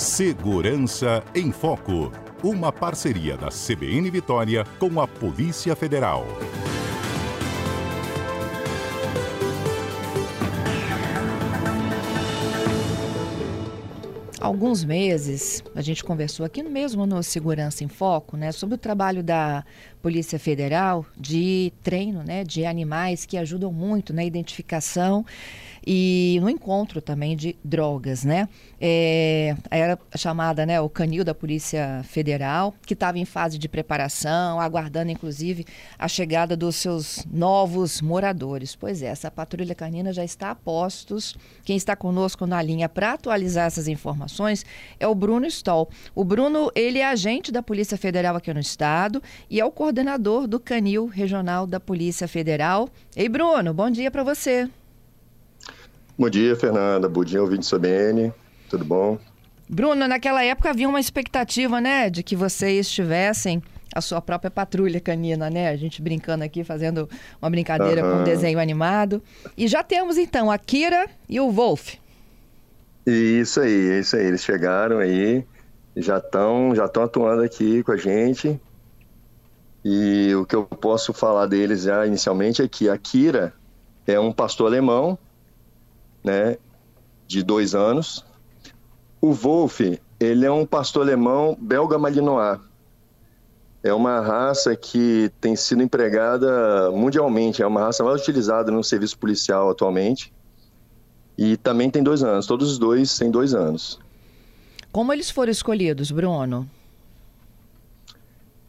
Segurança em Foco. Uma parceria da CBN Vitória com a Polícia Federal. alguns meses, a gente conversou aqui mesmo no Segurança em Foco, né, sobre o trabalho da Polícia Federal de treino, né, de animais que ajudam muito na identificação e no encontro também de drogas, né? É, era chamada, né, o canil da Polícia Federal, que estava em fase de preparação, aguardando inclusive a chegada dos seus novos moradores. Pois é, essa patrulha canina já está a postos. Quem está conosco na linha para atualizar essas informações é o Bruno Stoll. O Bruno, ele é agente da Polícia Federal aqui no estado e é o coordenador do canil regional da Polícia Federal. Ei, Bruno, bom dia para você. Bom dia, Fernanda. Bom dia, ouvinte CBN. Tudo bom? Bruno, naquela época havia uma expectativa, né, de que vocês tivessem a sua própria patrulha canina, né? A gente brincando aqui, fazendo uma brincadeira uhum. com um desenho animado. E já temos então a Kira e o Wolf. Isso aí, isso aí. Eles chegaram aí, já estão já estão atuando aqui com a gente. E o que eu posso falar deles já inicialmente é que a Kira é um pastor alemão né, de dois anos. O Wolf, ele é um pastor alemão belga malinois. É uma raça que tem sido empregada mundialmente, é uma raça mais utilizada no serviço policial atualmente. E também tem dois anos, todos os dois têm dois anos. Como eles foram escolhidos, Bruno?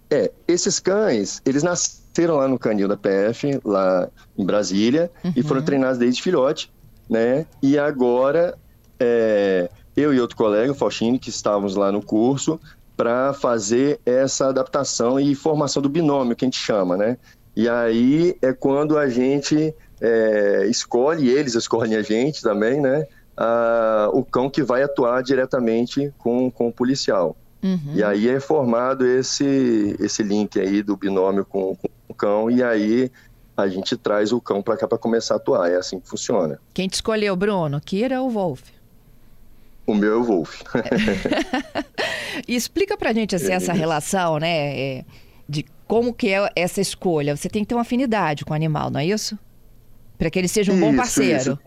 É, esses cães, eles nasceram lá no canil da PF, lá em Brasília, uhum. e foram uhum. treinados desde filhote né? E agora é, eu e outro colega, o Faustino, que estávamos lá no curso, para fazer essa adaptação e formação do binômio, que a gente chama, né? E aí é quando a gente é, escolhe, eles escolhem a gente também, né? A, o cão que vai atuar diretamente com, com o policial. Uhum. E aí é formado esse, esse link aí do binômio com, com o cão, e aí a gente traz o cão para cá para começar a atuar. É assim que funciona. Quem te escolheu, Bruno? Kira ou Wolf? O meu é o Wolf. explica pra gente assim, é essa relação, né? É, de como que é essa escolha. Você tem que ter uma afinidade com o animal, não é isso? Para que ele seja um isso, bom parceiro.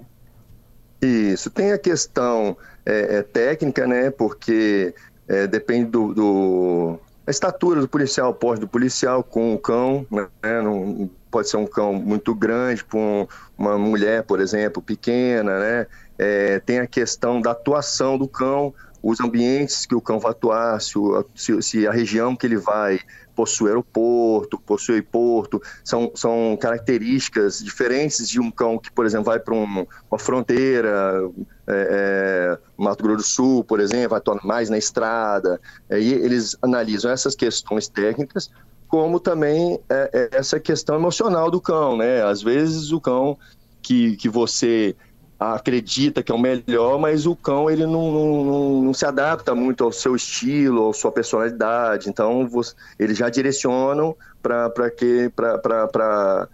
Isso. isso. Tem a questão é, é técnica, né? Porque é, depende do, do, a estatura do policial, o porte do policial com o cão, né? Não, pode ser um cão muito grande um, uma mulher, por exemplo, pequena, né? É, tem a questão da atuação do cão, os ambientes que o cão vai atuar, se, o, se, se a região que ele vai possui aeroporto, possui porto, são, são características diferentes de um cão que, por exemplo, vai para um, uma fronteira, é, é, Mato Grosso do Sul, por exemplo, vai atuar mais na estrada, aí eles analisam essas questões técnicas como também é, é, essa questão emocional do cão, né? Às vezes o cão que, que você acredita que é o melhor, mas o cão ele não, não, não se adapta muito ao seu estilo, à sua personalidade. Então você, eles já direcionam para que para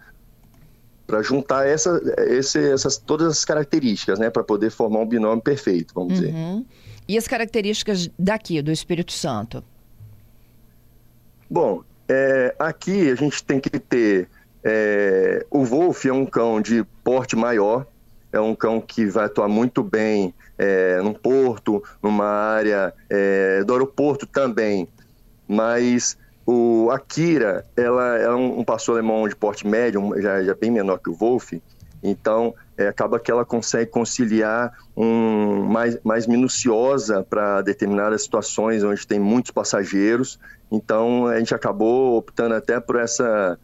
para juntar essa, esse, essas todas as características, né, para poder formar um binômio perfeito, vamos uhum. dizer. E as características daqui do Espírito Santo? Bom, é, aqui a gente tem que ter. É, o Wolf é um cão de porte maior, é um cão que vai atuar muito bem é, num porto, numa área é, do aeroporto também. Mas o Akira, ela, é um, um pastor alemão de porte médio, já, já bem menor que o Wolf, então é, acaba que ela consegue conciliar um mais, mais minuciosa para determinadas situações onde tem muitos passageiros então a gente acabou optando até por essa,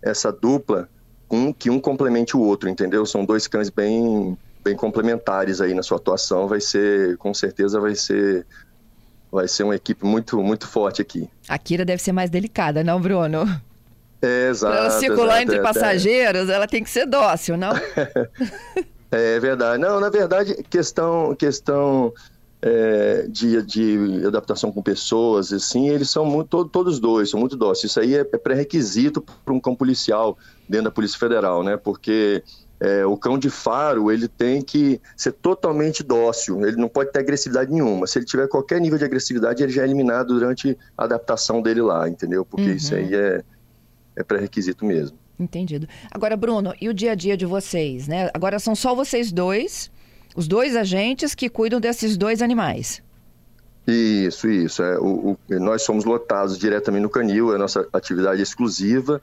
essa dupla, um, que um complemente o outro, entendeu? São dois cães bem, bem complementares aí na sua atuação. Vai ser, com certeza, vai ser vai ser uma equipe muito, muito forte aqui. A Kira deve ser mais delicada, não, Bruno? É, exato. Para ela circular exato, entre é, passageiros, é. ela tem que ser dócil, não? é verdade. Não, na verdade, questão, questão é, de, de adaptação com pessoas, assim, eles são muito, todos dois, são muito dóceis. Isso aí é, é pré-requisito para um cão policial dentro da Polícia Federal, né? Porque é, o cão de faro ele tem que ser totalmente dócil, ele não pode ter agressividade nenhuma. Se ele tiver qualquer nível de agressividade, ele já é eliminado durante a adaptação dele lá, entendeu? Porque uhum. isso aí é, é pré-requisito mesmo. Entendido. Agora, Bruno, e o dia a dia de vocês, né? Agora são só vocês dois, os dois agentes que cuidam desses dois animais. Isso, isso. É, o, o, nós somos lotados diretamente no canil, é a nossa atividade exclusiva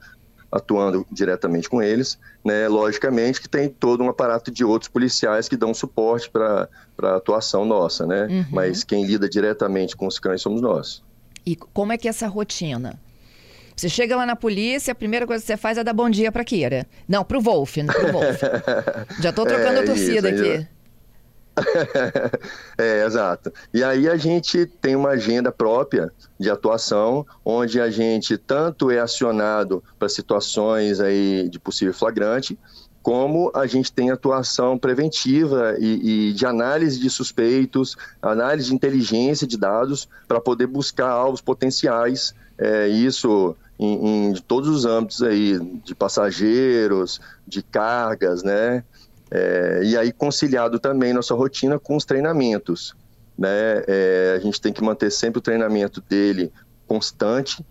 atuando diretamente com eles, né? Logicamente que tem todo um aparato de outros policiais que dão suporte para a atuação nossa, né? Uhum. Mas quem lida diretamente com os cães somos nós. E como é que é essa rotina? Você chega lá na polícia, a primeira coisa que você faz é dar bom dia para Kira. Não, para o Wolf, o Wolf. Já estou trocando é, a torcida isso, aqui. é, exato. E aí a gente tem uma agenda própria de atuação, onde a gente tanto é acionado para situações aí de possível flagrante, como a gente tem atuação preventiva e, e, de análise de suspeitos, análise de inteligência de dados para poder buscar alvos potenciais. É, isso em, em todos os âmbitos aí, de passageiros, de cargas, né? É, e aí conciliado também nossa rotina com os treinamentos. Né? É, a gente tem que manter sempre o treinamento dele constante,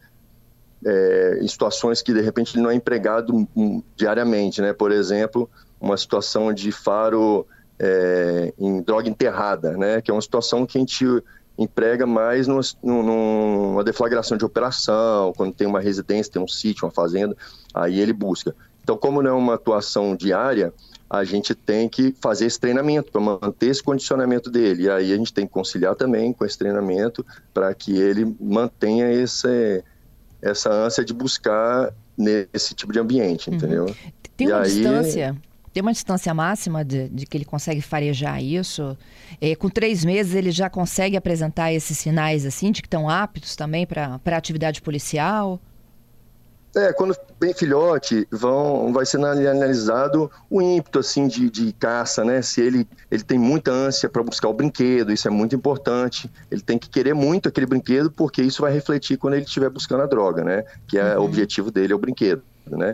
é, em situações que de repente ele não é empregado diariamente, né? Por exemplo, uma situação de faro é, em droga enterrada, né? Que é uma situação que a gente emprega mais no, numa deflagração de operação, quando tem uma residência, tem um sítio, uma fazenda, aí ele busca. Então, como não é uma atuação diária, a gente tem que fazer esse treinamento para manter esse condicionamento dele. E aí a gente tem que conciliar também com esse treinamento para que ele mantenha esse, essa ânsia de buscar nesse tipo de ambiente, uhum. entendeu? Tem uma aí... distância, tem uma distância máxima de, de, que ele consegue farejar isso? É, com três meses ele já consegue apresentar esses sinais assim de que estão aptos também para a atividade policial? É, quando bem filhote, vão, vai ser analisado o ímpeto assim de, de caça, né? Se ele, ele tem muita ânsia para buscar o brinquedo, isso é muito importante. Ele tem que querer muito aquele brinquedo, porque isso vai refletir quando ele estiver buscando a droga, né? Que é uhum. o objetivo dele é o brinquedo, né?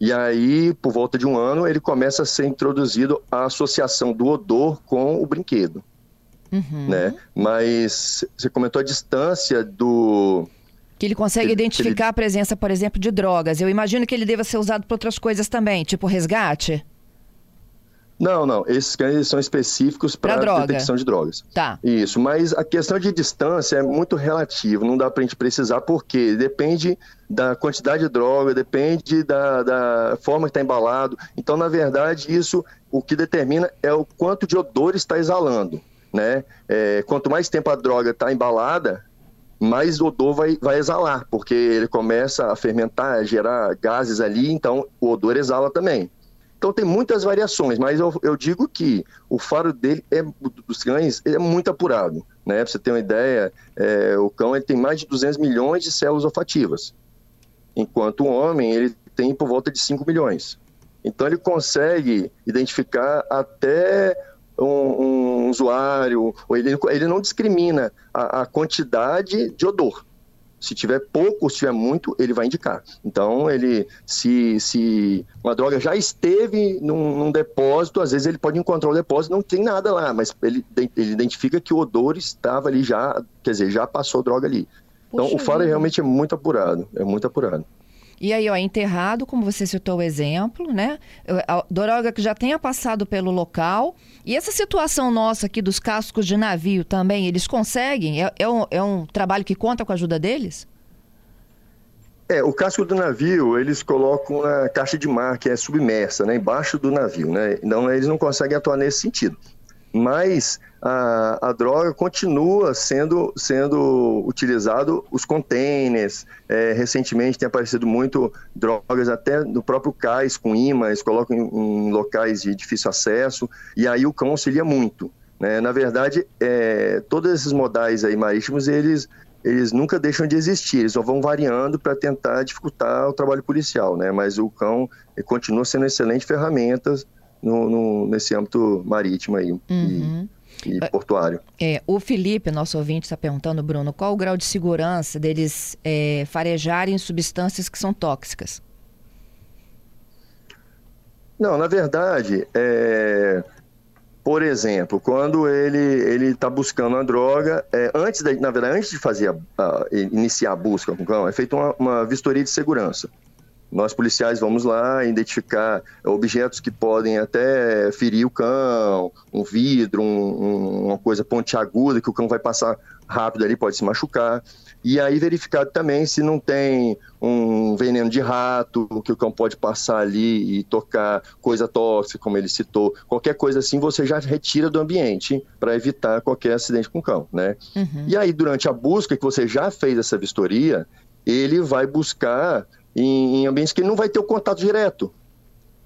E aí, por volta de um ano, ele começa a ser introduzido a associação do odor com o brinquedo, uhum. né? Mas você comentou a distância do que ele consegue ele, identificar ele... a presença, por exemplo, de drogas. Eu imagino que ele deva ser usado para outras coisas também, tipo resgate. Não, não. Esses cães são específicos para detecção de drogas. Tá. Isso. Mas a questão de distância é muito relativa. Não dá para a gente precisar, porque depende da quantidade de droga, depende da, da forma que está embalado. Então, na verdade, isso o que determina é o quanto de odor está exalando. Né? É, quanto mais tempo a droga está embalada, mais odor vai, vai exalar, porque ele começa a fermentar, a gerar gases ali, então o odor exala também. Então tem muitas variações, mas eu, eu digo que o faro dele é dos cães é muito apurado, né? Para você ter uma ideia, é, o cão ele tem mais de 200 milhões de células olfativas, enquanto o homem ele tem por volta de 5 milhões. Então ele consegue identificar até um, um usuário, ele, ele não discrimina a, a, quantidade de odor. Se tiver pouco, se tiver muito, ele vai indicar. Então, ele, se, se uma droga já esteve num, num depósito, às vezes ele pode encontrar o depósito, não tem nada lá, mas ele, ele identifica que o odor estava ali já, quer dizer, já passou droga ali. Então, Puxa o faro realmente é muito apurado, é muito apurado. E aí, ó, enterrado, como você citou o exemplo, né? A que já tenha passado pelo local. E essa situação nossa aqui dos cascos de navio também, eles conseguem? É, é, um, é um trabalho que conta com a ajuda deles? É, o casco do navio, eles colocam a caixa de mar, que é submersa, né, embaixo do navio, né? Então, eles não conseguem atuar nesse sentido mas a, a droga continua sendo, sendo utilizado os containers. É, recentemente tem aparecido muito drogas até no próprio cais com imãs, colocam em, em locais de difícil acesso, e aí o cão auxilia muito. Né? Na verdade, é, todos esses modais aí marítimos, eles eles nunca deixam de existir, eles só vão variando para tentar dificultar o trabalho policial, né? Mas o cão continua sendo excelente ferramenta no, no, nesse âmbito marítimo aí uhum. e, e, portuário. É, o Felipe, nosso ouvinte, está perguntando, Bruno, qual o grau de segurança deles é, farejarem substâncias que são tóxicas? Não, na verdade, é... por exemplo, quando ele ele está buscando uma droga, é, antes da, na verdade, antes de fazer a, a, iniciar a busca com o cão, é feita uma, uma vistoria de segurança. Nós policiais vamos lá identificar objetos que podem até ferir o cão, um vidro, um, um, uma coisa pontiaguda que o cão vai passar rápido ali, pode se machucar. E aí verificar também se não tem um veneno de rato, que o cão pode passar ali e tocar coisa tóxica, como ele citou. Qualquer coisa assim você já retira do ambiente para evitar qualquer acidente com o cão, né? Uhum. E aí durante a busca que você já fez essa vistoria, ele vai buscar em, em ambientes que ele não vai ter o contato direto,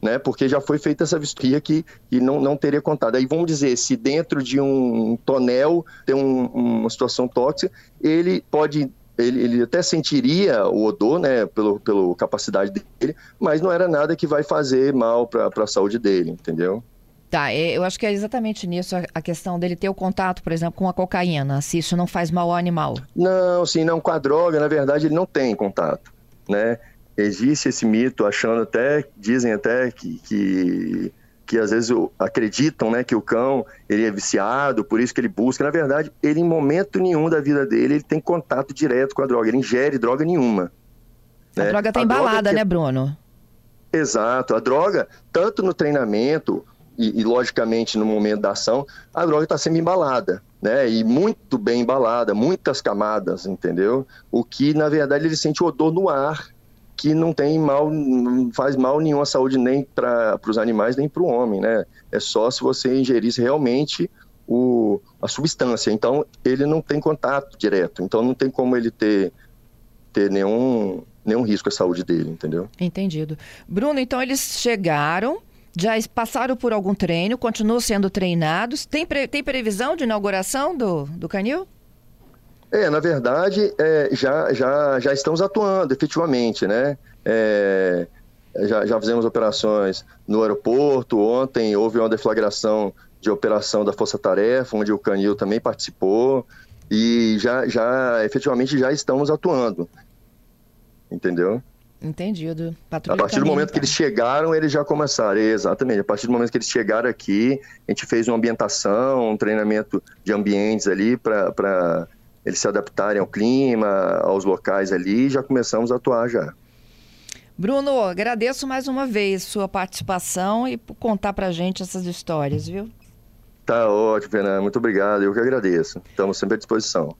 né? Porque já foi feita essa vistoria que, que não, não teria contato. Aí vamos dizer, se dentro de um tonel tem um, uma situação tóxica, ele pode. Ele, ele até sentiria o odor, né, pelo, pela capacidade dele, mas não era nada que vai fazer mal para a saúde dele, entendeu? Tá, é, eu acho que é exatamente nisso a questão dele ter o contato, por exemplo, com a cocaína, se isso não faz mal ao animal. Não, sim, não, com a droga, na verdade, ele não tem contato, né? Existe esse mito, achando até, dizem até que, que, que às vezes acreditam né, que o cão ele é viciado, por isso que ele busca. Na verdade, ele em momento nenhum da vida dele ele tem contato direto com a droga, ele ingere droga nenhuma. A né? droga está embalada, que... né, Bruno? Exato. A droga, tanto no treinamento e, e logicamente no momento da ação, a droga está sendo embalada. Né, e muito bem embalada, muitas camadas, entendeu? O que, na verdade, ele sente odor no ar que não tem mal, não faz mal nenhum à saúde nem para os animais nem para o homem, né? É só se você ingerisse realmente o, a substância. Então ele não tem contato direto, então não tem como ele ter, ter nenhum, nenhum risco à saúde dele, entendeu? Entendido. Bruno, então eles chegaram, já passaram por algum treino, continuam sendo treinados. Tem, pre, tem previsão de inauguração do, do canil? É, na verdade, é, já, já, já estamos atuando efetivamente, né? É, já, já fizemos operações no aeroporto, ontem houve uma deflagração de operação da Força Tarefa, onde o Canil também participou, e já, já efetivamente já estamos atuando, entendeu? Entendido. Patrulha a partir do momento então. que eles chegaram, eles já começaram. Exatamente. A partir do momento que eles chegaram aqui, a gente fez uma ambientação, um treinamento de ambientes ali para eles se adaptarem ao clima, aos locais ali, já começamos a atuar já. Bruno, agradeço mais uma vez sua participação e por contar pra gente essas histórias, viu? Tá ótimo, Fernando. Muito obrigado. Eu que agradeço. Estamos sempre à disposição.